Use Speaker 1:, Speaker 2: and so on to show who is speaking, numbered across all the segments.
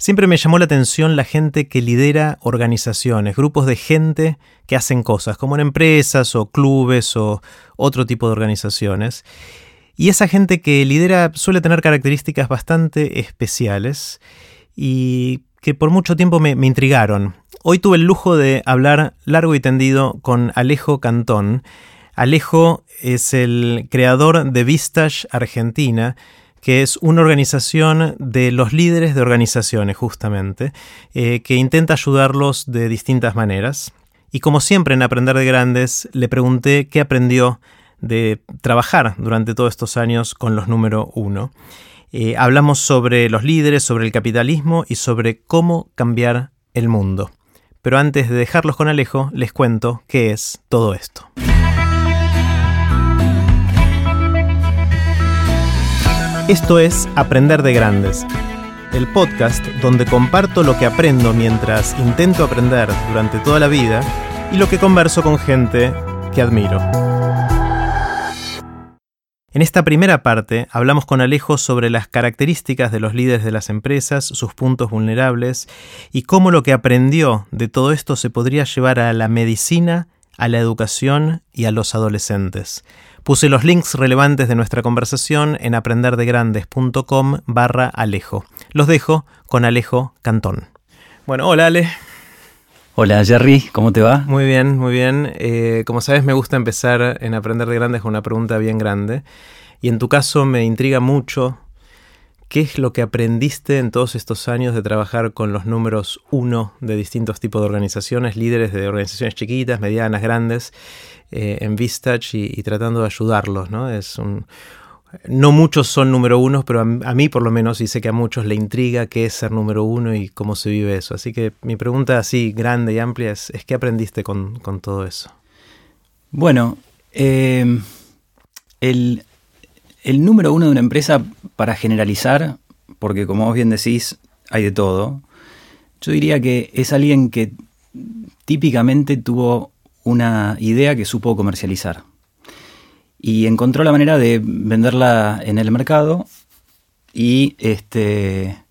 Speaker 1: Siempre me llamó la atención la gente que lidera organizaciones, grupos de gente que hacen cosas, como en empresas o clubes o otro tipo de organizaciones. Y esa gente que lidera suele tener características bastante especiales y que por mucho tiempo me, intrigaron. Hoy tuve el lujo de hablar largo y tendido con Alejo Cantón. Alejo es el creador de Vistage Argentina, que es una organización de los líderes de organizaciones, justamente, eh, que intenta ayudarlos de distintas maneras. Y como siempre en Aprender de Grandes, le pregunté qué aprendió de trabajar durante todos estos años con los número uno. Eh, hablamos sobre los líderes, sobre el capitalismo y sobre cómo cambiar el mundo. Pero antes de dejarlos con Alejo, les cuento qué es todo esto. Esto es Aprender de Grandes, el podcast donde comparto lo que aprendo mientras intento aprender durante toda la vida y lo que converso con gente que admiro. En esta primera parte hablamos con Alejo sobre las características de los líderes de las empresas, sus puntos vulnerables y cómo lo que aprendió de todo esto se podría llevar a la medicina, a la educación y a los adolescentes. Puse los links relevantes de nuestra conversación en aprenderdegrandes.com barra Alejo. Los dejo con Alejo Cantón. Bueno, hola Ale.
Speaker 2: Hola Jerry, ¿cómo te va?
Speaker 1: Muy bien, muy bien. Eh, como sabes, me gusta empezar en Aprender de Grandes con una pregunta bien grande. Y en tu caso me intriga mucho ¿Qué es lo que aprendiste en todos estos años de trabajar con los números uno de distintos tipos de organizaciones, líderes de organizaciones chiquitas, medianas, grandes, eh, en Vistach y, tratando de ayudarlos? ¿no? Es un, no muchos son número uno, pero a, mí por lo menos, y sé que a muchos le intriga qué es ser número uno y cómo se vive eso. Así que mi pregunta así grande y amplia es, ¿qué aprendiste con, todo eso?
Speaker 2: Bueno, eh, el, el número uno de una empresa, para generalizar, porque como vos bien decís, hay de todo, yo diría que es alguien que típicamente tuvo una idea que supo comercializar. Y encontró la manera de venderla en el mercado y, este,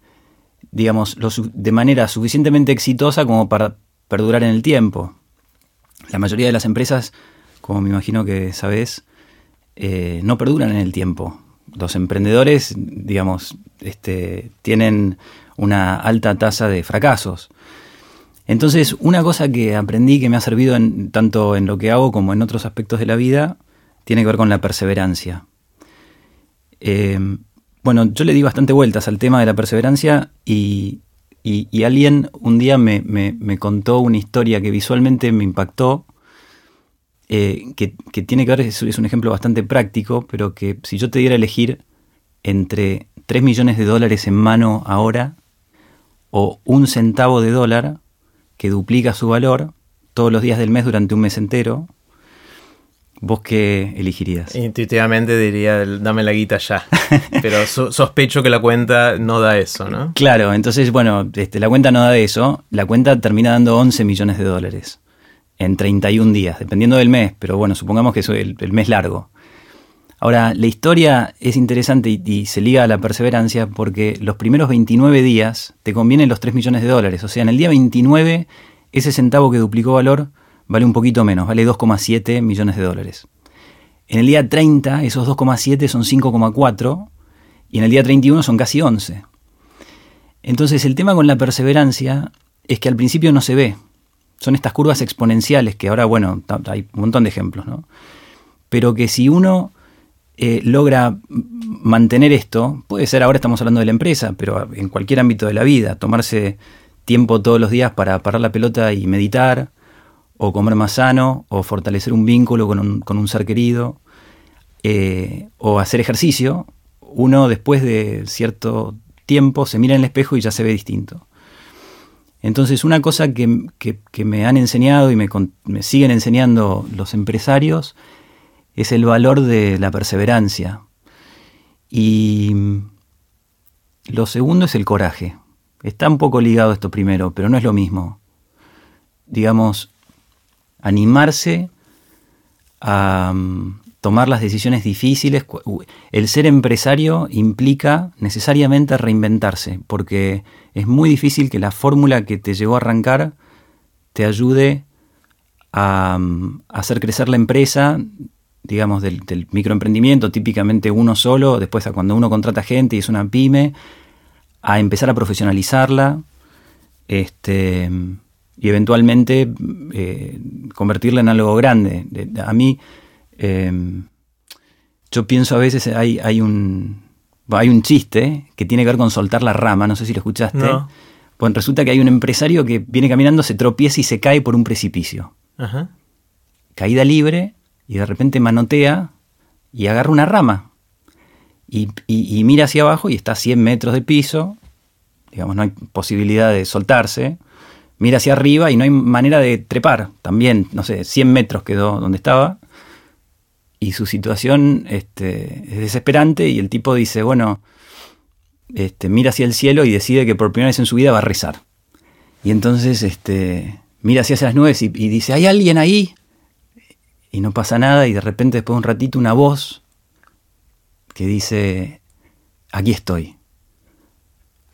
Speaker 2: digamos, de manera suficientemente exitosa como para perdurar en el tiempo. La mayoría de las empresas, como me imagino que sabés, eh, no perduran en el tiempo. Los emprendedores, digamos, este, tienen una alta tasa de fracasos. Entonces, una cosa que aprendí que me ha servido tanto en lo que hago como en otros aspectos de la vida, tiene que ver con la perseverancia. Eh, bueno, yo le di bastante vueltas al tema de la perseverancia y, alguien un día me, me, contó una historia que visualmente me impactó eh, que, tiene que ver, es, un ejemplo bastante práctico, pero que si yo te diera a elegir entre 3 millones de dólares en mano ahora o un centavo de dólar que duplica su valor todos los días del mes durante un mes entero, ¿vos qué elegirías?
Speaker 1: Intuitivamente diría, dame la guita ya. Pero sospecho que la cuenta no da eso, ¿no?
Speaker 2: Claro, entonces, bueno, este, la cuenta no da eso. La cuenta termina dando 11 millones de dólares en 31 días, dependiendo del mes, pero bueno, supongamos que es el, mes largo. Ahora, la historia es interesante y, se liga a la perseverancia porque los primeros 29 días te convienen los 3 millones de dólares. O sea, en el día 29, ese centavo que duplicó valor vale un poquito menos, vale 2,7 millones de dólares. En el día 30, esos 2,7 son 5,4 y en el día 31 son casi 11. Entonces, el tema con la perseverancia es que al principio no se ve, son estas curvas exponenciales que ahora, bueno, hay un montón de ejemplos, ¿no? Pero que si uno eh, logra mantener esto, puede ser, ahora estamos hablando de la empresa, pero en cualquier ámbito de la vida, tomarse tiempo todos los días para parar la pelota y meditar, o comer más sano, o fortalecer un vínculo con un, ser querido, eh, o hacer ejercicio, uno después de cierto tiempo se mira en el espejo y ya se ve distinto. Entonces, una cosa que, me han enseñado y me, siguen enseñando los empresarios es el valor de la perseverancia. Y lo segundo es el coraje. Está un poco ligado esto primero, pero no es lo mismo. Digamos, animarse a, tomar las decisiones difíciles. El ser empresario implica necesariamente reinventarse, porque es muy difícil que la fórmula que te llevó a arrancar te ayude a, hacer crecer la empresa, digamos, del, microemprendimiento, típicamente uno solo, después a cuando uno contrata gente y es una pyme, a empezar a profesionalizarla este, y eventualmente eh, convertirla en algo grande. A mí Em, yo pienso a veces, hay, hay, un, hay un chiste que tiene que ver con soltar la rama, no sé si lo escuchaste. Pues resulta que hay un empresario que viene caminando, se tropieza y se cae por un precipicio. Caída libre y de repente manotea y agarra una rama. Y, mira hacia abajo y está a 100 metros de piso, digamos, no hay posibilidad de soltarse. Mira hacia arriba y no hay manera de trepar. También, no sé, 100 metros quedó donde estaba y su situación este, es desesperante y el tipo dice, bueno, este, mira hacia el cielo y decide que por primera vez en su vida va a rezar. Y entonces este, mira hacia las nubes y, dice, ¿hay alguien ahí? Y no pasa nada y de repente después de un ratito una voz que dice, aquí estoy.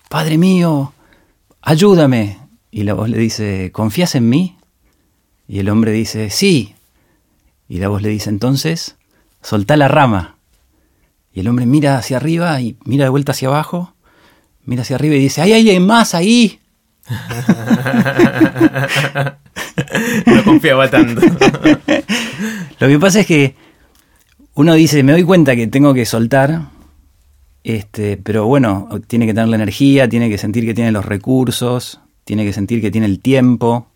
Speaker 2: Padre mío, ayúdame. Y la voz le dice, ¿confías en mí? Y el hombre dice, sí, y la voz le dice entonces, soltá la rama. Y el hombre mira hacia arriba y mira de vuelta hacia abajo, mira hacia arriba y dice, ¿hay alguien más ahí?
Speaker 1: no confiaba tanto.
Speaker 2: Lo que pasa es que uno dice, me doy cuenta que tengo que soltar, este, pero bueno, tiene que tener la energía, tiene que sentir que tiene los recursos, tiene que sentir que tiene el tiempo,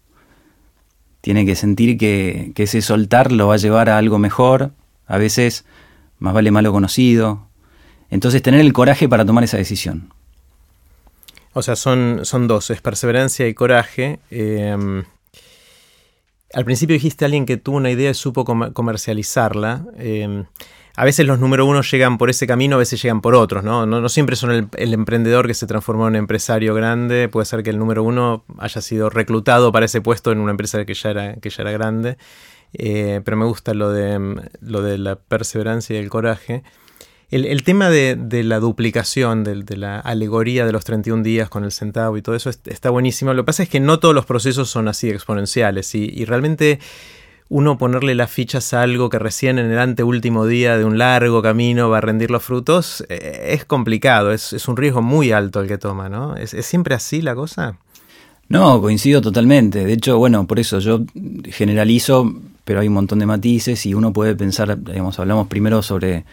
Speaker 2: tiene que sentir que, ese soltar lo va a llevar a algo mejor, a veces más vale malo conocido. Entonces tener el coraje para tomar esa decisión.
Speaker 1: O sea, son, son dos, es perseverancia y coraje. Em, al principio dijiste a alguien que tuvo una idea y supo comercializarla. Em, a veces los número uno llegan por ese camino, a veces llegan por otros, ¿no? No, siempre son el, emprendedor que se transformó en empresario grande, puede ser que el número uno haya sido reclutado para ese puesto en una empresa que ya era, que ya era grande, eh, pero me gusta lo de, lo de la perseverancia y el coraje. El, tema de, la duplicación, de, la alegoría de los 31 días con el centavo y todo eso está buenísimo. Lo que pasa es que no todos los procesos son así exponenciales y realmente uno ponerle las fichas a algo que recién en el anteúltimo día de un largo camino va a rendir los frutos, eh, es complicado, es, un riesgo muy alto el que toma, ¿no? ¿Es, siempre así la cosa?
Speaker 2: No, coincido totalmente. De hecho, bueno, por eso yo generalizo, pero hay un montón de matices y uno puede pensar, digamos, hablamos primero sobre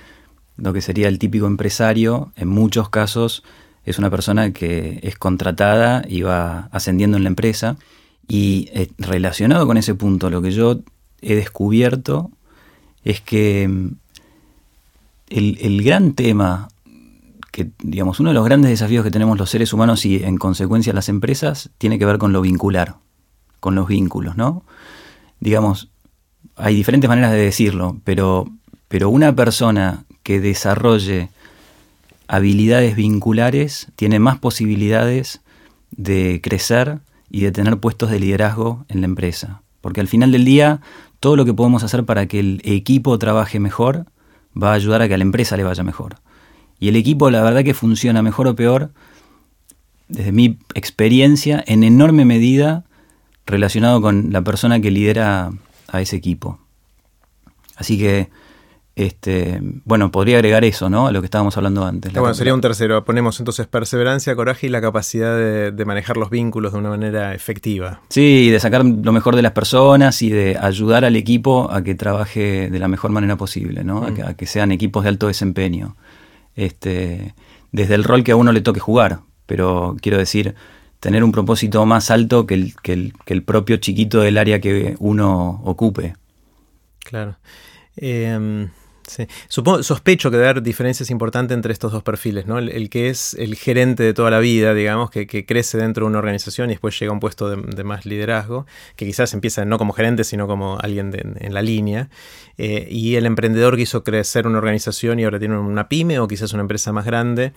Speaker 2: lo que sería el típico empresario. En muchos casos es una persona que es contratada y va ascendiendo en la empresa. Y eh, relacionado con ese punto, lo que yo he descubierto es que mm, el, gran tema, que digamos, uno de los grandes desafíos que tenemos los seres humanos y en consecuencia las empresas, tiene que ver con lo vincular, con los vínculos, ¿no? Digamos, hay diferentes maneras de decirlo, pero, pero una persona que desarrolle habilidades vinculares tiene más posibilidades de crecer y de tener puestos de liderazgo en la empresa. Porque al final del día todo lo que podemos hacer para que el equipo trabaje mejor va a ayudar a que a la empresa le vaya mejor. Y el equipo, la verdad que funciona mejor o peor, desde mi experiencia, en enorme medida relacionado con la persona que lidera a ese equipo. Así que este, bueno, podría agregar eso, ¿no? A lo que estábamos hablando antes.
Speaker 1: bueno, sería un tercero. Ponemos entonces perseverancia, coraje y la capacidad de, manejar los vínculos de una manera efectiva.
Speaker 2: Sí, de sacar lo mejor de las personas y de ayudar al equipo a que trabaje de la mejor manera posible, ¿no? A, mm. que, sean equipos de alto desempeño. Este, desde el rol que a uno le toque jugar. Pero quiero decir, tener un propósito más alto que el, que el, que el propio chiquito del área que uno ocupe.
Speaker 1: Claro. Eh, Sí. Supongo, sospecho que debe haber diferencias importantes entre estos dos perfiles, ¿no? El, que es el gerente de toda la vida, digamos, que, crece dentro de una organización y después llega a un puesto de, más liderazgo, que quizás empieza no como gerente, sino como alguien en la línea. Eh, y el emprendedor que hizo crecer una organización y ahora tiene una pyme o quizás una empresa más grande,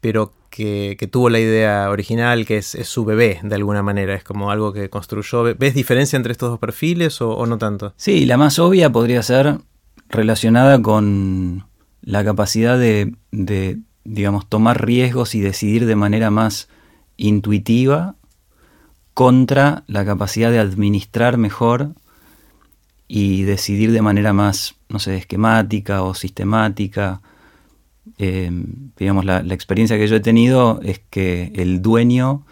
Speaker 1: pero que, tuvo la idea original, que es, su bebé de alguna manera, es como algo que construyó. ¿Ves diferencia entre estos dos perfiles o, o no tanto?
Speaker 2: Sí, la más obvia podría ser relacionada con la capacidad de, digamos, tomar riesgos y decidir de manera más intuitiva contra la capacidad de administrar mejor y decidir de manera más, no sé, esquemática o sistemática. Eh, digamos, la, experiencia que yo he tenido es que el dueño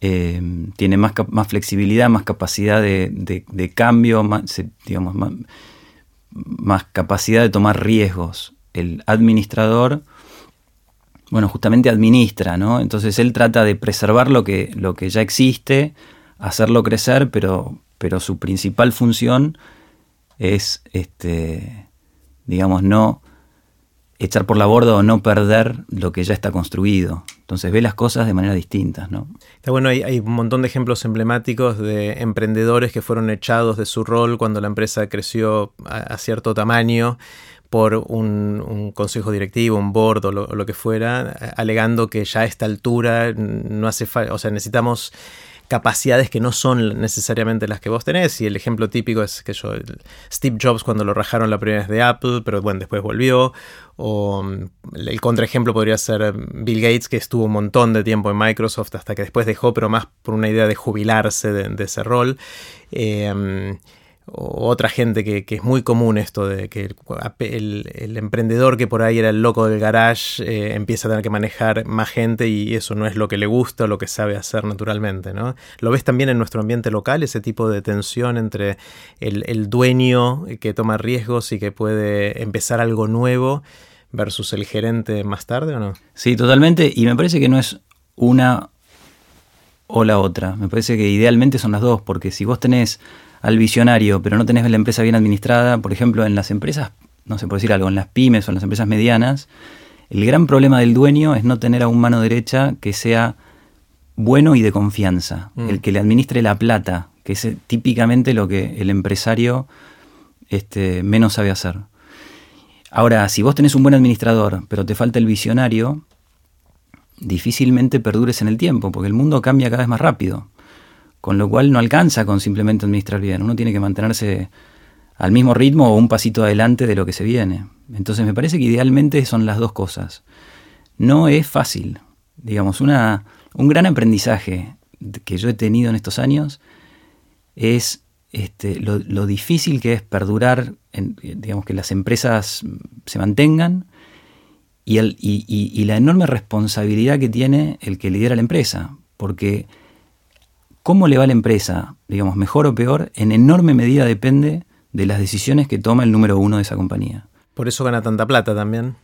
Speaker 2: eh, tiene más, flexibilidad, más capacidad de, cambio, digamos, más, capacidad de tomar riesgos. El administrador, bueno, justamente administra, ¿no? Entonces él trata de preservar lo que, lo que ya existe, hacerlo crecer, pero, pero su principal función es, este, digamos, no echar por la borda o no perder lo que ya está construido. Entonces ve las cosas de manera distinta. ¿no?
Speaker 1: Está bueno, hay, un montón de ejemplos emblemáticos de emprendedores que fueron echados de su rol cuando la empresa creció a, cierto tamaño por un, consejo directivo, un board o lo, lo, que fuera, alegando que ya a esta altura no hace falta, o sea, necesitamos capacidades que no son necesariamente las que vos tenés. Y el ejemplo típico es que yo, Steve Jobs cuando lo rajaron la primera vez de Apple, pero bueno, después volvió. O mm, el contraejemplo podría ser Bill Gates, que estuvo un montón de tiempo en Microsoft hasta que después dejó, pero más por una idea de jubilarse de, ese rol. Eh, otra gente que, es muy común esto de que el, emprendedor que por ahí era el loco del garage eh, empieza a tener que manejar más gente y eso no es lo que le gusta o lo que sabe hacer naturalmente. ¿no? ¿Lo ves también en nuestro ambiente local, ese tipo de tensión entre el, dueño que toma riesgos y que puede empezar algo nuevo versus el gerente más tarde o no?
Speaker 2: Sí, totalmente. Y me parece que no es una o la otra. Me parece que idealmente son las dos, porque si vos tenés al visionario, pero no tenés la empresa bien administrada, por ejemplo, en las empresas, no sé por decir algo, en las pymes o en las empresas medianas, el gran problema del dueño es no tener a un mano derecha que sea bueno y de confianza, mm. el que le administre la plata, que es típicamente lo que el empresario este, menos sabe hacer. Ahora, si vos tenés un buen administrador, pero te falta el visionario, difícilmente perdures en el tiempo, porque el mundo cambia cada vez más rápido con lo cual no alcanza con simplemente administrar bien, uno tiene que mantenerse al mismo ritmo o un pasito adelante de lo que se viene. Entonces me parece que idealmente son las dos cosas. No es fácil, digamos, una, un gran aprendizaje que yo he tenido en estos años es este, lo, difícil que es perdurar, en, digamos, que las empresas se mantengan y, el, y la enorme responsabilidad que tiene el que lidera la empresa, porque cómo le va a la empresa, digamos, mejor o peor, en enorme medida depende de las decisiones que toma el número uno de esa compañía.
Speaker 1: Por eso gana tanta plata también.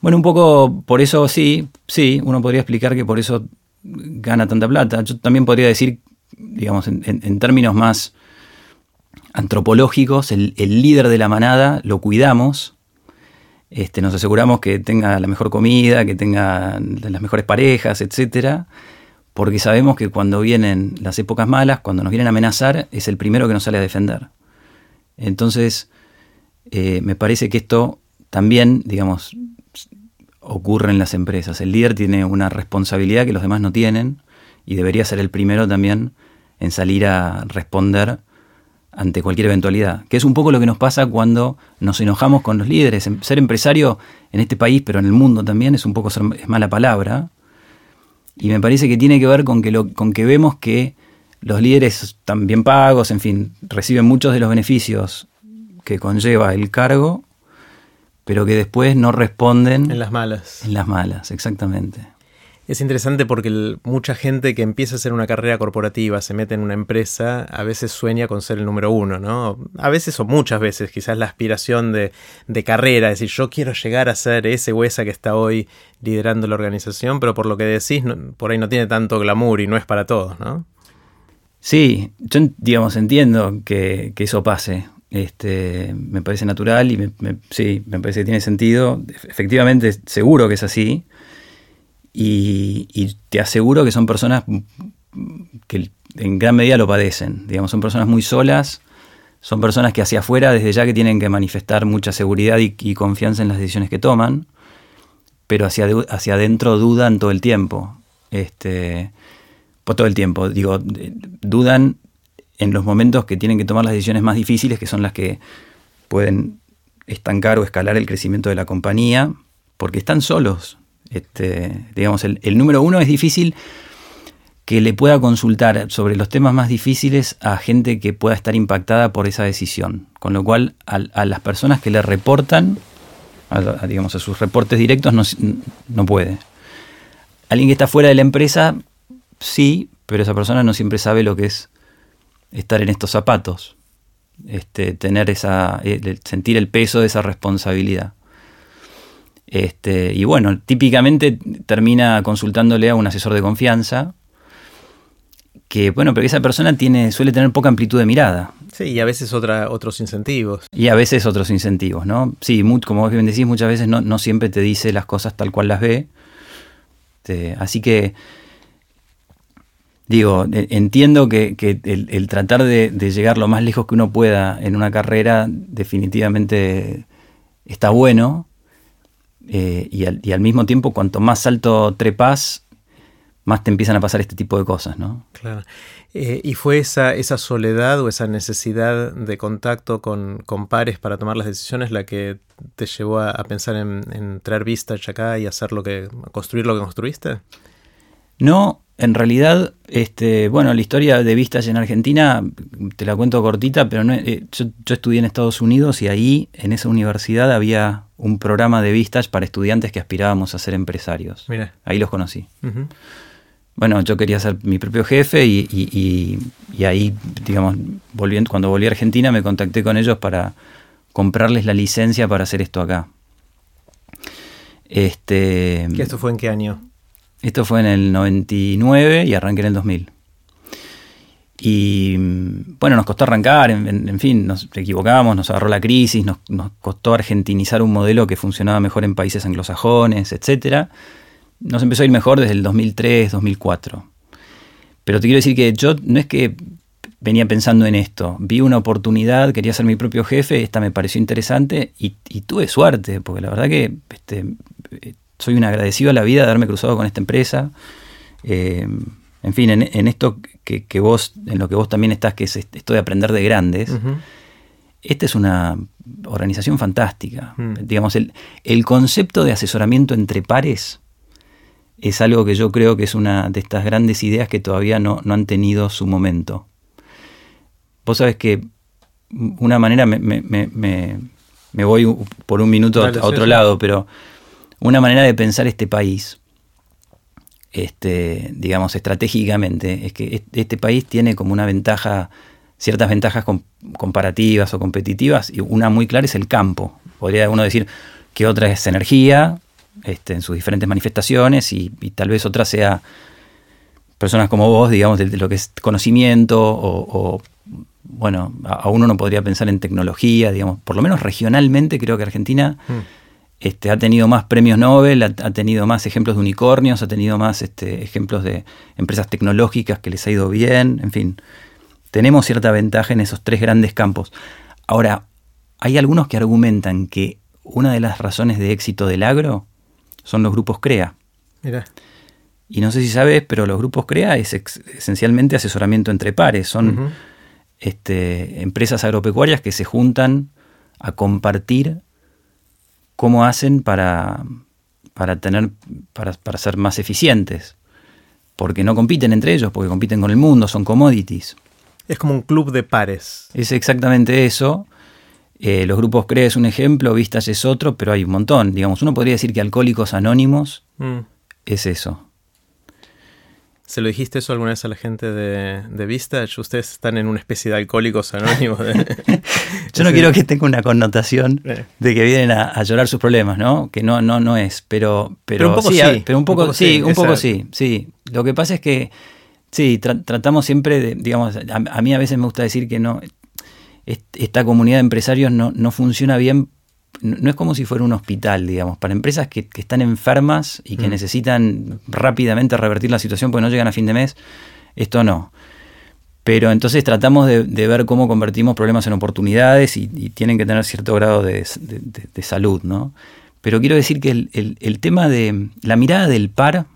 Speaker 2: Bueno, un poco por eso sí, sí, uno podría explicar que por eso gana tanta plata. Yo también podría decir, digamos, en, términos más antropológicos, el, líder de la manada lo cuidamos, este, nos aseguramos que tenga la mejor comida, que tenga las mejores parejas, etcétera porque sabemos que cuando vienen las épocas malas, cuando nos vienen a amenazar, es el primero que nos sale a defender. Entonces, eh, me parece que esto también, digamos, ocurre en las empresas. El líder tiene una responsabilidad que los demás no tienen y debería ser el primero también en salir a responder ante cualquier eventualidad, que es un poco lo que nos pasa cuando nos enojamos con los líderes. Ser empresario en este país, pero en el mundo también, es un poco es mala palabra, y me parece que tiene que ver con que, lo, con que vemos que los líderes están bien pagos, en fin, reciben muchos de los beneficios que conlleva el cargo, pero que después no responden.
Speaker 1: En las malas.
Speaker 2: En las malas, exactamente.
Speaker 1: Es interesante porque mucha gente que empieza a hacer una carrera corporativa, se mete en una empresa, a veces sueña con ser el número uno, ¿no? A veces o muchas veces, quizás la aspiración de, carrera, es decir, yo quiero llegar a ser ese o esa que está hoy liderando la organización, pero por lo que decís, por ahí no tiene tanto glamour y no es para todos, ¿no?
Speaker 2: Sí, yo digamos entiendo que, eso pase. Este, me parece natural y sí, me parece que tiene sentido. Efectivamente, seguro que es así. Y, te aseguro que son personas que en gran medida lo padecen. Digamos, son personas muy solas, son personas que hacia afuera desde ya que tienen que manifestar mucha seguridad y, confianza en las decisiones que toman, pero hacia, hacia adentro dudan todo el tiempo. Este, por todo el tiempo, digo, dudan en los momentos que tienen que tomar las decisiones más difíciles, que son las que pueden estancar o escalar el crecimiento de la compañía, porque están solos. Este, digamos, el, número uno es difícil que le pueda consultar sobre los temas más difíciles a gente que pueda estar impactada por esa decisión. Con lo cual, a, las personas que le reportan, a, digamos, a sus reportes directos, no, no puede. Alguien que está fuera de la empresa, sí, pero esa persona no siempre sabe lo que es estar en estos zapatos, este, tener esa, sentir el peso de esa responsabilidad. Este, y bueno, típicamente termina consultándole a un asesor de confianza, que bueno, pero esa persona tiene, suele tener poca amplitud de mirada.
Speaker 1: Sí, y a veces otra, otros incentivos.
Speaker 2: Y a veces otros incentivos, ¿no? Sí, como vos bien decís, muchas veces no, no siempre te dice las cosas tal cual las ve. Este, así que, digo, e, entiendo que, el, tratar de, llegar lo más lejos que uno pueda en una carrera definitivamente está bueno. Eh, y, al, mismo tiempo, cuanto más alto trepas, más te empiezan a pasar este tipo de cosas, ¿no?
Speaker 1: Claro. Eh, ¿Y fue esa, esa soledad o esa necesidad de contacto con, pares para tomar las decisiones la que te llevó a, pensar en, traer Vistage acá y hacer lo que, construir lo que construiste?
Speaker 2: No, en realidad, este, bueno, la historia de Vistage en Argentina, te la cuento cortita, pero no, eh, yo, estudié en Estados Unidos y ahí, en esa universidad, había un programa de Vistage para estudiantes que aspirábamos a ser empresarios. Mira. Ahí los conocí bueno, yo quería ser mi propio jefe y, ahí, digamos, volviendo, cuando volví a Argentina me contacté con ellos para comprarles la licencia para hacer esto acá.
Speaker 1: Este, ¿Y esto fue en qué año?
Speaker 2: Esto fue en el 99 y arranqué en el 2000. Y bueno, nos costó arrancar, en, fin, nos equivocamos, nos agarró la crisis, nos, costó argentinizar un modelo que funcionaba mejor en países anglosajones, etcétera nos empezó a ir mejor desde el 2003, 2004. Pero te quiero decir que yo no es que venía pensando en esto, vi una oportunidad, quería ser mi propio jefe, esta me pareció interesante y, tuve suerte, porque la verdad que este, soy un agradecido a la vida de haberme cruzado con esta empresa. Eh, en fin, en, esto que, vos, en lo que vos también estás, que es esto de aprender de grandes, esta es una organización fantástica. Mm. Digamos, el, el concepto de asesoramiento entre pares es algo que yo creo que es una de estas grandes ideas que todavía no, han tenido su momento. Vos sabés que una manera, me, voy por un minuto a otro lado, pero una manera de pensar este país, este, digamos, estratégicamente, es que este país tiene como una ventaja, ciertas ventajas comparativas o competitivas, y una muy clara es el campo. Podría uno decir que otra es energía, este, en sus diferentes manifestaciones y, tal vez otra sea personas como vos, digamos, de, lo que es conocimiento o, bueno, a, uno no podría pensar en tecnología, digamos, por lo menos regionalmente creo que Argentina mm. Este, ha tenido más premios Nobel, ha, tenido más ejemplos de unicornios, ha tenido más este, ejemplos de empresas tecnológicas que les ha ido bien, en fin, tenemos cierta ventaja en esos tres grandes campos. Ahora, hay algunos que argumentan que una de las razones de éxito del agro son los grupos CREA. Mira. Y no sé si sabes, pero los grupos CREA es esencialmente asesoramiento entre pares. Son este, empresas agropecuarias que se juntan a compartir cómo hacen para, para tener, para, para ser más eficientes. Porque no compiten entre ellos, porque compiten con el mundo, son commodities.
Speaker 1: Es como un club de pares.
Speaker 2: Es exactamente eso. Eh, los grupos CRE es un ejemplo, Vistas es otro, pero hay un montón. Digamos, uno podría decir que Alcohólicos Anónimos mm. es eso.
Speaker 1: ¿Se lo dijiste eso alguna vez a la gente de, de Vistage? Ustedes están en una especie de alcohólicos anónimos.
Speaker 2: Yo no quiero que tenga una connotación eh. de que vienen a, llorar sus problemas, ¿no? Que no, no, no es. Pero, pero, un poco sí, pero un poco, sí, un poco sí, sí. Lo que pasa es que sí, tratamos siempre de, digamos, a, mí a veces me gusta decir que no, esta comunidad de empresarios no, no funciona bien no es como si fuera un hospital, digamos, para empresas que, están enfermas y que mm. necesitan rápidamente revertir la situación porque no llegan a fin de mes, esto no. Pero entonces tratamos de, ver cómo convertimos problemas en oportunidades y, tienen que tener cierto grado de, salud, ¿no? Pero quiero decir que el, el, tema de la mirada del par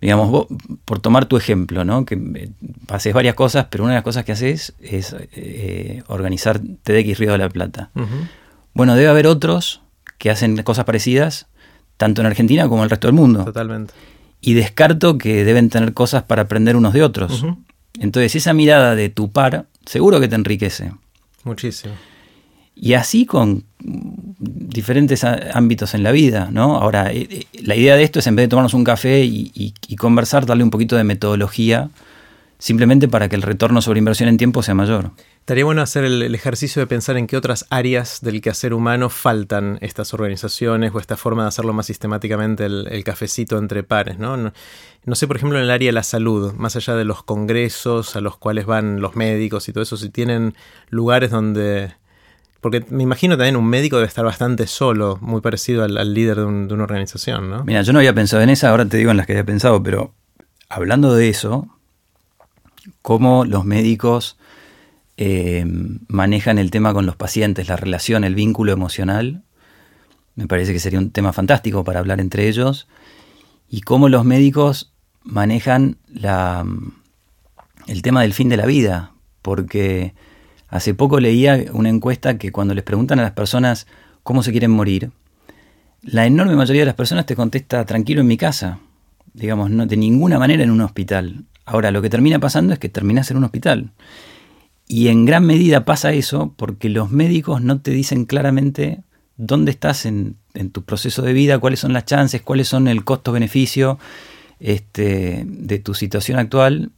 Speaker 2: Digamos, vos, por tomar tu ejemplo, ¿no? que eh, haces varias cosas, pero una de las cosas que haces es eh, organizar TDX Río de la Plata. Bueno, debe haber otros que hacen cosas parecidas, tanto en Argentina como en el resto del mundo.
Speaker 1: Totalmente.
Speaker 2: Y descarto que deben tener cosas para aprender unos de otros. Entonces, esa mirada de tu par, seguro que te enriquece.
Speaker 1: Muchísimo.
Speaker 2: Y así con diferentes ámbitos en la vida, ¿no? Ahora, eh, eh, la idea de esto es en vez de tomarnos un café y, conversar, darle un poquito de metodología, simplemente para que el retorno sobre inversión en tiempo sea mayor.
Speaker 1: Estaría bueno hacer el, ejercicio de pensar en qué otras áreas del quehacer humano faltan estas organizaciones o esta forma de hacerlo más sistemáticamente el, cafecito entre pares, ¿no? ¿no? No sé, por ejemplo, en el área de la salud, más allá de los congresos a los cuales van los médicos y todo eso, si tienen lugares donde porque me imagino también un médico debe estar bastante solo, muy parecido al, líder de, una organización, ¿no?
Speaker 2: Mira, yo no había pensado en esa, ahora te digo en las que había pensado, pero hablando de eso, cómo los médicos eh, manejan el tema con los pacientes, la relación, el vínculo emocional, me parece que sería un tema fantástico para hablar entre ellos, y cómo los médicos manejan el tema del fin de la vida, porque Hace poco leía una encuesta que cuando les preguntan a las personas cómo se quieren morir, la enorme mayoría de las personas te contesta tranquilo en mi casa, digamos, no, de ninguna manera en un hospital. Ahora, lo que termina pasando es que terminas en un hospital. Y en gran medida pasa eso porque los médicos no te dicen claramente dónde estás en, tu proceso de vida, cuáles son las chances, cuáles son el costo-beneficio este, de tu situación actual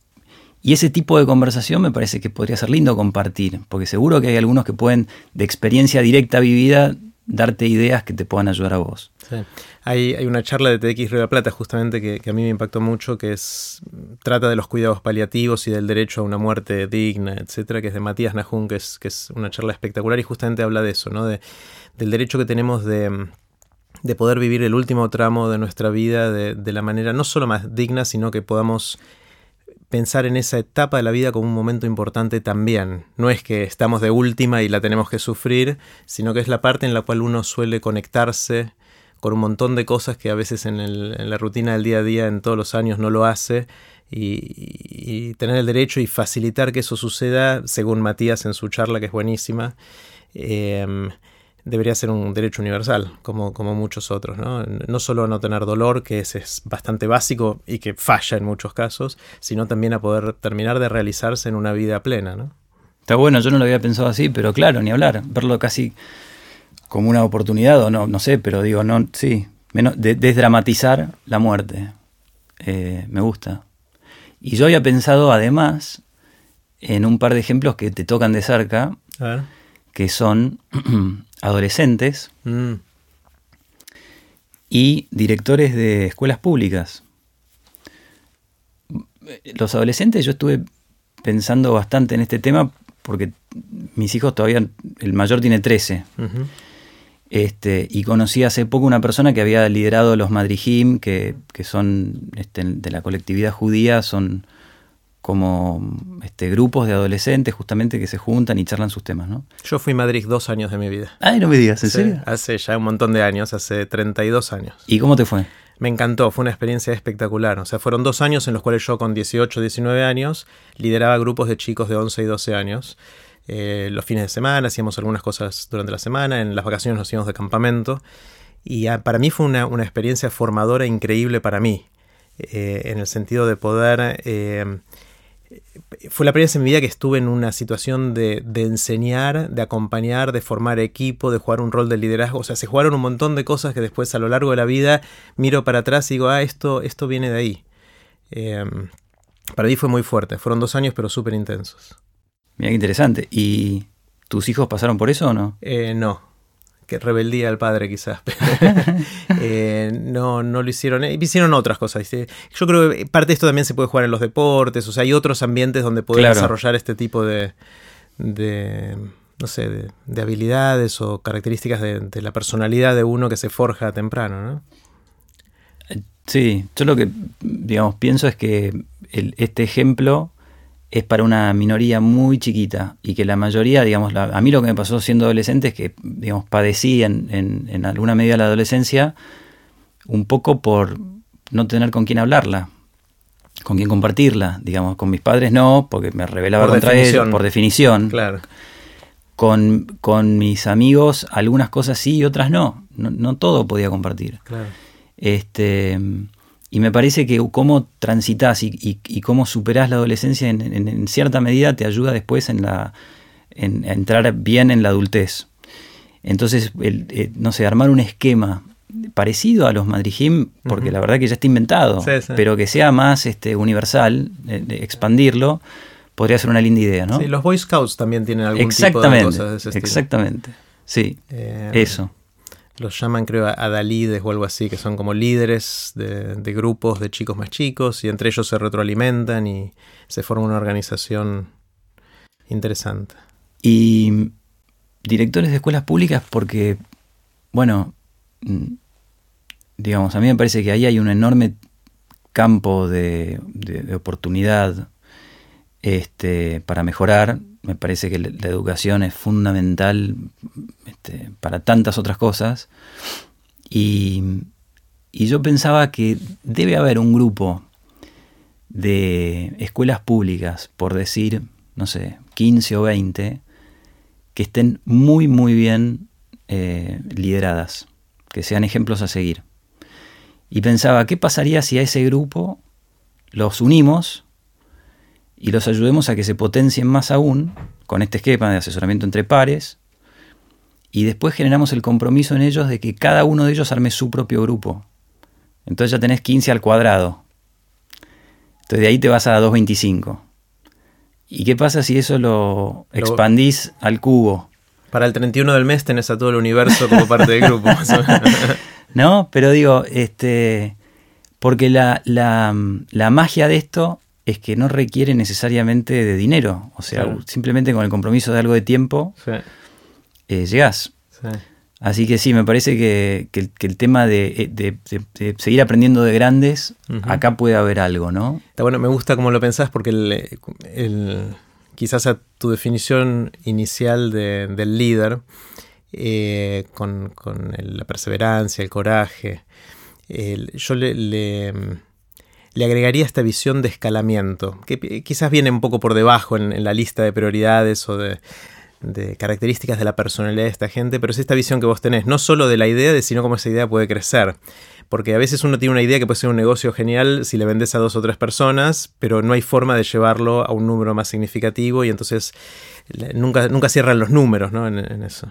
Speaker 2: y ese tipo de conversación me parece que podría ser lindo compartir, porque seguro que hay algunos que pueden, de experiencia directa vivida, darte ideas que te puedan ayudar a vos.
Speaker 1: Sí. Hay, hay, una charla de TX Río de Plata justamente que, a mí me impactó mucho, que es trata de los cuidados paliativos y del derecho a una muerte digna, etcétera, que es de Matías Najun, que es, que es una charla espectacular y justamente habla de eso, ¿no? De, del derecho que tenemos de, de poder vivir el último tramo de nuestra vida de, de la manera no solo más digna, sino que podamos pensar en esa etapa de la vida como un momento importante también. No es que estamos de última y la tenemos que sufrir, sino que es la parte en la cual uno suele conectarse con un montón de cosas que a veces en, la rutina del día a día, en todos los años, no lo hace. Y, tener el derecho y facilitar que eso suceda, según Matías en su charla, que es buenísima, eh, debería ser un derecho universal, como, como muchos otros. ¿no? no solo a no tener dolor, que es, es bastante básico y que falla en muchos casos, sino también a poder terminar de realizarse en una vida plena. ¿no?
Speaker 2: Está bueno, yo no lo había pensado así, pero claro, ni hablar, verlo casi como una oportunidad, o no, no sé, pero digo, no, sí, menos desdramatizar la muerte. Eh, me gusta. Y yo había pensado además en un par de ejemplos que te tocan de cerca, que son adolescentes mm. y directores de escuelas públicas. Los adolescentes, yo estuve pensando bastante en este tema porque mis hijos todavía, el mayor tiene 13. Este, y conocí hace poco una persona que había liderado los Madrigim, que, que son este, de la colectividad judía, son como este, grupos de adolescentes justamente que se juntan y charlan sus temas, ¿no?
Speaker 1: Yo fui a Madrid dos años de mi vida.
Speaker 2: Ay, no me digas, ¿en serio?
Speaker 1: Hace ya un montón de años, hace 32 años.
Speaker 2: ¿Y cómo te fue?
Speaker 1: Me encantó, fue una experiencia espectacular. O sea, fueron dos años en los cuales yo con 18, 19 años lideraba grupos de chicos de 11 y 12 años. Eh, los fines de semana hacíamos algunas cosas durante la semana, en las vacaciones nos íbamos de campamento. Y ah, para mí fue una, experiencia formadora increíble para mí, eh, en el sentido de poder... Eh, fue la primera vez en mi vida que estuve en una situación de, enseñar, de acompañar, de formar equipo, de jugar un rol de liderazgo. O sea, se jugaron un montón de cosas que después a lo largo de la vida miro para atrás y digo, ah, esto, esto viene de ahí. Em, para mí fue muy fuerte. Fueron dos años, pero súper intensos.
Speaker 2: Mira qué interesante. ¿Y tus hijos pasaron por eso o no?
Speaker 1: Eh, no, que rebeldía al padre quizás, eh, no, no lo hicieron, eh, hicieron otras cosas. Yo creo que parte de esto también se puede jugar en los deportes, o sea, hay otros ambientes donde puedes desarrollar este tipo de, de no sé, de, habilidades o características de, la personalidad de uno que se forja temprano, ¿no?
Speaker 2: Sí, yo lo que, digamos, pienso es que este ejemplo es para una minoría muy chiquita y que la mayoría, digamos, a mí lo que me pasó siendo adolescente es que, digamos, padecí en, en, alguna medida la adolescencia un poco por no tener con quién hablarla, con quién compartirla, digamos, con mis padres no, porque me rebelaba contra ellos, por definición.
Speaker 1: Claro.
Speaker 2: Con, con, mis amigos algunas cosas sí y otras no. No, todo podía compartir. Este, y me parece que cómo transitas y, cómo superás la adolescencia en, cierta medida te ayuda después en la, en, a entrar bien en la adultez. Entonces, eh, no sé, armar un esquema parecido a los Madrid porque la verdad que ya está inventado, pero que sea más este, universal, expandirlo, podría ser una linda idea, ¿no?
Speaker 1: Sí, los Boy Scouts también tienen algún tipo de cosas de ese estilo.
Speaker 2: Exactamente, sí, eh, eso.
Speaker 1: Los llaman, creo, adalides o algo así, que son como líderes de, de, grupos de chicos más chicos y entre ellos se retroalimentan y se forma una organización interesante.
Speaker 2: Y directores de escuelas públicas porque, bueno, mm, digamos, a mí me parece que ahí hay un enorme campo de, oportunidad este, para mejorar. Me parece que la educación es fundamental este, para tantas otras cosas. Y, yo pensaba que debe haber un grupo de escuelas públicas, por decir, no sé, 15 o 20, que estén muy, muy bien eh, lideradas, que sean ejemplos a seguir. Y pensaba, ¿qué pasaría si a ese grupo los unimos y los ayudemos a que se potencien más aún con este esquema de asesoramiento entre pares? Y después generamos el compromiso en ellos de que cada uno de ellos arme su propio grupo. Entonces ya tenés 15 al cuadrado. Entonces de ahí te vas a 225. ¿Y qué pasa si eso lo expandís al cubo?
Speaker 1: Para el 31 del mes tenés a todo el universo como parte del grupo.
Speaker 2: no, pero digo, este, porque la, magia de esto es que no requiere necesariamente de dinero. O sea, simplemente con el compromiso de algo de tiempo, eh, llegás. Así que sí, me parece que, el, tema de, eh, seguir aprendiendo de grandes, acá puede haber algo, ¿no?
Speaker 1: Está bueno, me gusta cómo lo pensás porque el, quizás a tu definición inicial del líder, eh, con, la perseverancia, el coraje, yo le, le, agregaría esta visión de escalamiento, que quizás viene un poco por debajo en la lista de prioridades o de características de la personalidad de esta gente, pero es esta visión que vos tenés, no solo de la idea, sino cómo esa idea puede crecer. Porque a veces uno tiene una idea que puede ser un negocio genial si le vendes a dos o tres personas, pero no hay forma de llevarlo a un número más significativo y entonces nunca, nunca cierran los números ¿no? en, eso.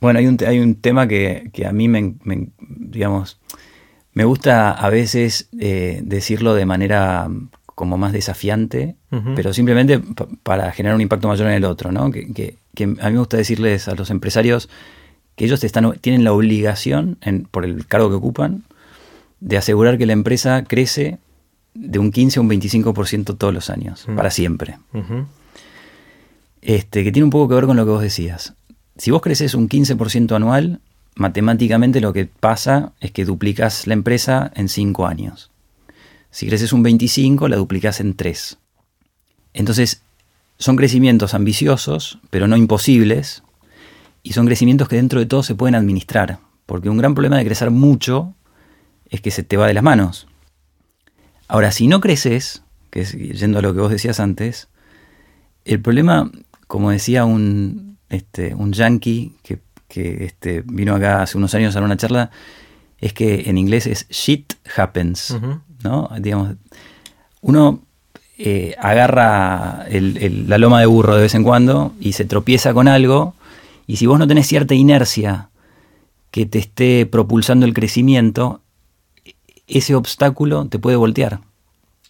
Speaker 2: Bueno, hay un, hay un tema que, a mí me, digamos, me gusta a veces eh, decirlo de manera como más desafiante, pero simplemente para generar un impacto mayor en el otro, ¿no? Que, a mí me gusta decirles a los empresarios que ellos están, tienen la obligación, por el cargo que ocupan, de asegurar que la empresa crece de un 15 a un 25% todos los años, para siempre. este, que tiene un poco que ver con lo que vos decías. Si vos creces un 15% anual, matemáticamente lo que pasa es que duplicas la empresa en 5 años. Si creces un 25, la duplicas en 3. Entonces, son crecimientos ambiciosos, pero no imposibles, y son crecimientos que dentro de todo se pueden administrar, porque un gran problema de crecer mucho es que se te va de las manos. Ahora, si no creces, que es yendo a lo que vos decías antes, el problema, como decía un, este, un yankee que, este, vino acá hace unos años a dar una charla, es que en inglés es shit happens. ¿no? Digamos, uno eh, agarra la loma de burro de vez en cuando y se tropieza con algo, y si vos no tenés cierta inercia que te esté propulsando el crecimiento, ese obstáculo te puede voltear.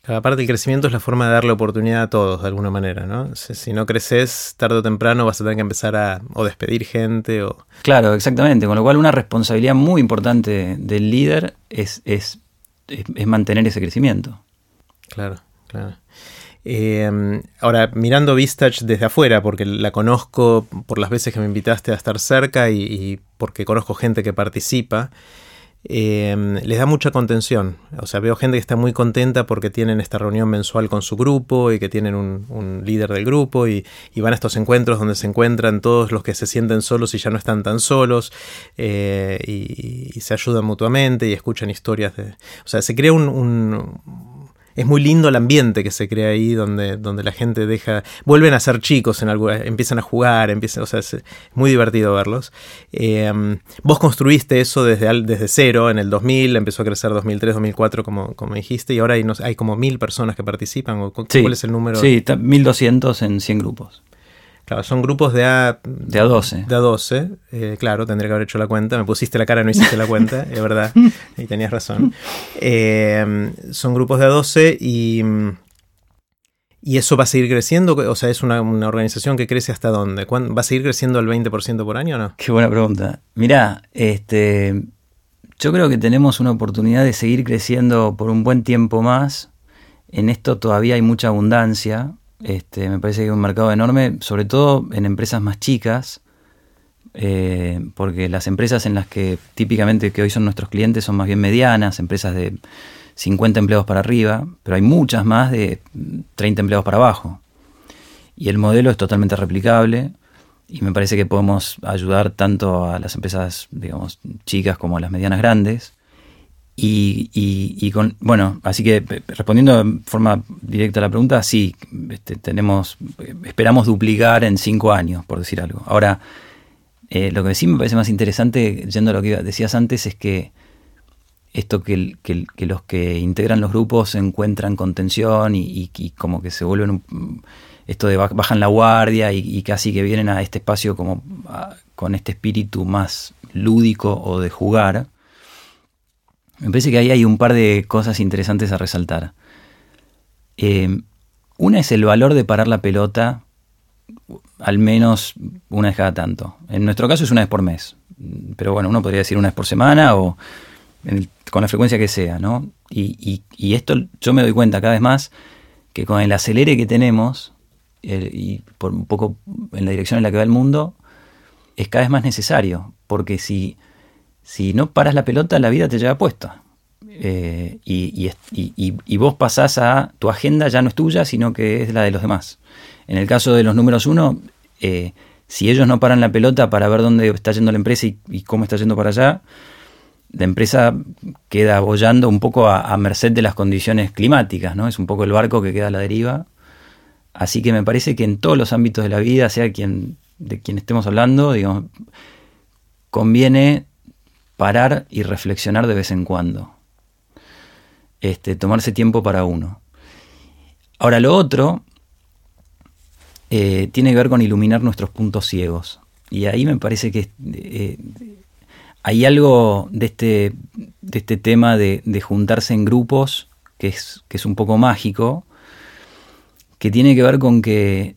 Speaker 1: Cada parte del crecimiento es la forma de darle oportunidad a todos de alguna manera, ¿no? Si, no creces, tarde o temprano vas a tener que empezar a o despedir gente o...
Speaker 2: Claro, exactamente. Con lo cual una responsabilidad muy importante del líder es, es es, mantener ese crecimiento.
Speaker 1: Claro, claro. Em, ahora, mirando Vistach desde afuera, porque la conozco por las veces que me invitaste a estar cerca y porque conozco gente que participa, Em, les da mucha contención. O sea, veo gente que está muy contenta porque tienen esta reunión mensual con su grupo y que tienen un, líder del grupo y, van a estos encuentros donde se encuentran todos los que se sienten solos y ya no están tan solos eh, y, se ayudan mutuamente y escuchan historias de... O sea, se crea un, es muy lindo el ambiente que se crea ahí, donde, donde la gente deja, vuelven a ser chicos en algo, empiezan a jugar, empiezan, o sea, es muy divertido verlos. Eh, vos construiste eso desde, desde cero, en el 2000, empezó a crecer 2003, 2004, como, como dijiste, y ahora hay, hay como mil personas que participan. ¿Cuál es el número?
Speaker 2: Sí, 1200 en 100 grupos.
Speaker 1: Claro, son grupos de A...
Speaker 2: De A12.
Speaker 1: De A12, eh, claro, tendría que haber hecho la cuenta. Me pusiste la cara, no hiciste la cuenta, es verdad. Y tenías razón. Eh, son grupos de A12 y... ¿Y eso va a seguir creciendo? O sea, ¿es una, organización que crece hasta dónde? ¿Va a seguir creciendo al 20% por año o no?
Speaker 2: Qué buena pregunta. Mirá, este, yo creo que tenemos una oportunidad de seguir creciendo por un buen tiempo más. En esto todavía hay mucha abundancia. Este, me parece que es un mercado enorme, sobre todo en empresas más chicas, eh, porque las empresas en las que típicamente que hoy son nuestros clientes son más bien medianas, empresas de 50 empleados para arriba, pero hay muchas más de 30 empleados para abajo. Y el modelo es totalmente replicable y me parece que podemos ayudar tanto a las empresas, digamos, chicas como a las medianas grandes. Y, con, bueno, así que respondiendo de forma directa a la pregunta, sí, este, tenemos, esperamos duplicar en cinco años, por decir algo. Ahora, eh, lo que sí me parece más interesante, yendo a lo que decías antes, es que esto que, los que integran los grupos encuentran contención y, como que se vuelven un, esto de bajan la guardia y, casi que vienen a este espacio como con este espíritu más lúdico o de jugar me parece que ahí hay un par de cosas interesantes a resaltar. Eh, una es el valor de parar la pelota al menos una vez cada tanto. En nuestro caso es una vez por mes. Pero bueno, uno podría decir una vez por semana o con la frecuencia que sea, ¿no? Y, esto yo me doy cuenta cada vez más que con el acelere que tenemos y por un poco en la dirección en la que va el mundo, es cada vez más necesario. Porque si si no paras la pelota, la vida te lleva puesta. Eh, y, vos pasás a, tu agenda ya no es tuya, sino que es la de los demás. En el caso de los números uno, eh, si ellos no paran la pelota para ver dónde está yendo la empresa y, cómo está yendo para allá, la empresa queda bollando un poco a, merced de las condiciones climáticas, ¿no? Es un poco el barco que queda a la deriva. Así que me parece que en todos los ámbitos de la vida, sea quien, de quien estemos hablando, digamos, conviene parar y reflexionar de vez en cuando. Este, tomarse tiempo para uno. Ahora lo otro eh, tiene que ver con iluminar nuestros puntos ciegos. Y ahí me parece que eh, hay algo de este, de este tema de, juntarse en grupos que es, que es un poco mágico, que tiene que ver con que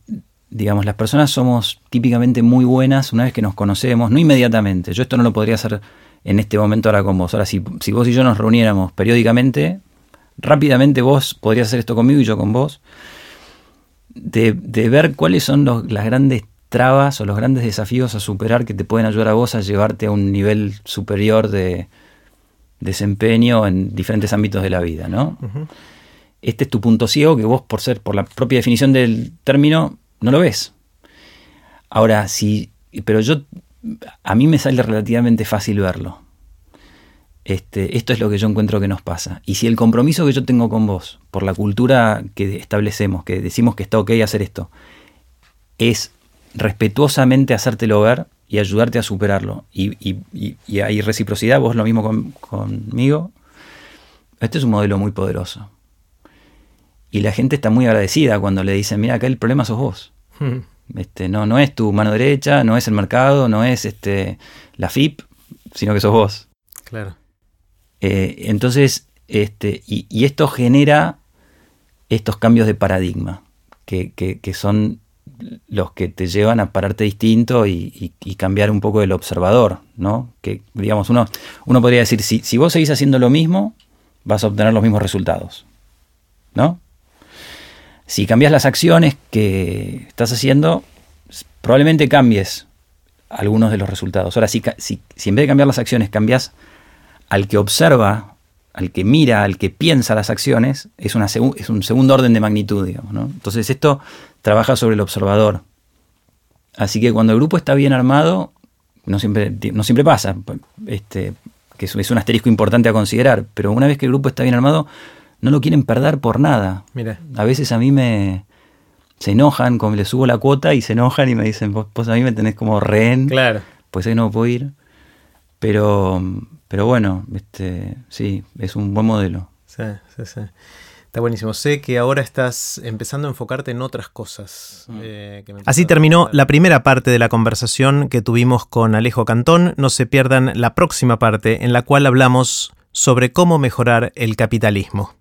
Speaker 2: digamos, las personas somos típicamente muy buenas una vez que nos conocemos, no inmediatamente. Yo esto no lo podría hacer en este momento ahora con vos. Ahora, si, si vos y yo nos reuniéramos periódicamente, rápidamente vos podrías hacer esto conmigo y yo con vos, de, ver cuáles son las grandes trabas o los grandes desafíos a superar que te pueden ayudar a vos a llevarte a un nivel superior de desempeño en diferentes ámbitos de la vida, ¿no? Este es tu punto ciego que vos, por ser, por la propia definición del término, no lo ves. Ahora, si, pero yo a mí me sale relativamente fácil verlo. Este, esto es lo que yo encuentro que nos pasa. Y si el compromiso que yo tengo con vos, por la cultura que establecemos, que decimos que está ok hacer esto, es respetuosamente hacértelo ver y ayudarte a superarlo, y, hay reciprocidad, vos lo mismo conmigo, este es un modelo muy poderoso. Y la gente está muy agradecida cuando le dicen, mira, acá el problema sos vos. Hmm. Este, no, no es tu mano derecha, no es el mercado, no es este, la FIP, sino que sos vos.
Speaker 1: Claro.
Speaker 2: Eh, entonces, este, y, esto genera estos cambios de paradigma, que, son los que te llevan a pararte distinto y, cambiar un poco el observador, ¿no? Que, digamos, uno, uno podría decir, si, si vos seguís haciendo lo mismo, vas a obtener los mismos resultados, ¿no? Si cambias las acciones que estás haciendo, probablemente cambies algunos de los resultados. Ahora, si, si, en vez de cambiar las acciones, cambias al que observa, al que mira, al que piensa las acciones, es, una es un segundo orden de magnitud. Entonces esto trabaja sobre el observador. Así que cuando el grupo está bien armado, no siempre, no siempre pasa, este, que es un asterisco importante a considerar, pero una vez que el grupo está bien armado, no lo quieren perder por nada.
Speaker 1: Mira.
Speaker 2: A veces a mí me se enojan, como le subo la cuota y se enojan y me dicen, vos, vos a mí me tenés como rehén,
Speaker 1: Claro.
Speaker 2: pues ahí no puedo ir. Pero, pero bueno, este, sí, es un buen modelo.
Speaker 1: Sí, sí, sí. Está buenísimo. Sé que ahora estás empezando a enfocarte en otras cosas. eh, que me Así terminó la primera parte de la conversación que tuvimos con Alejo Cantón. No se pierdan la próxima parte en la cual hablamos sobre cómo mejorar el capitalismo.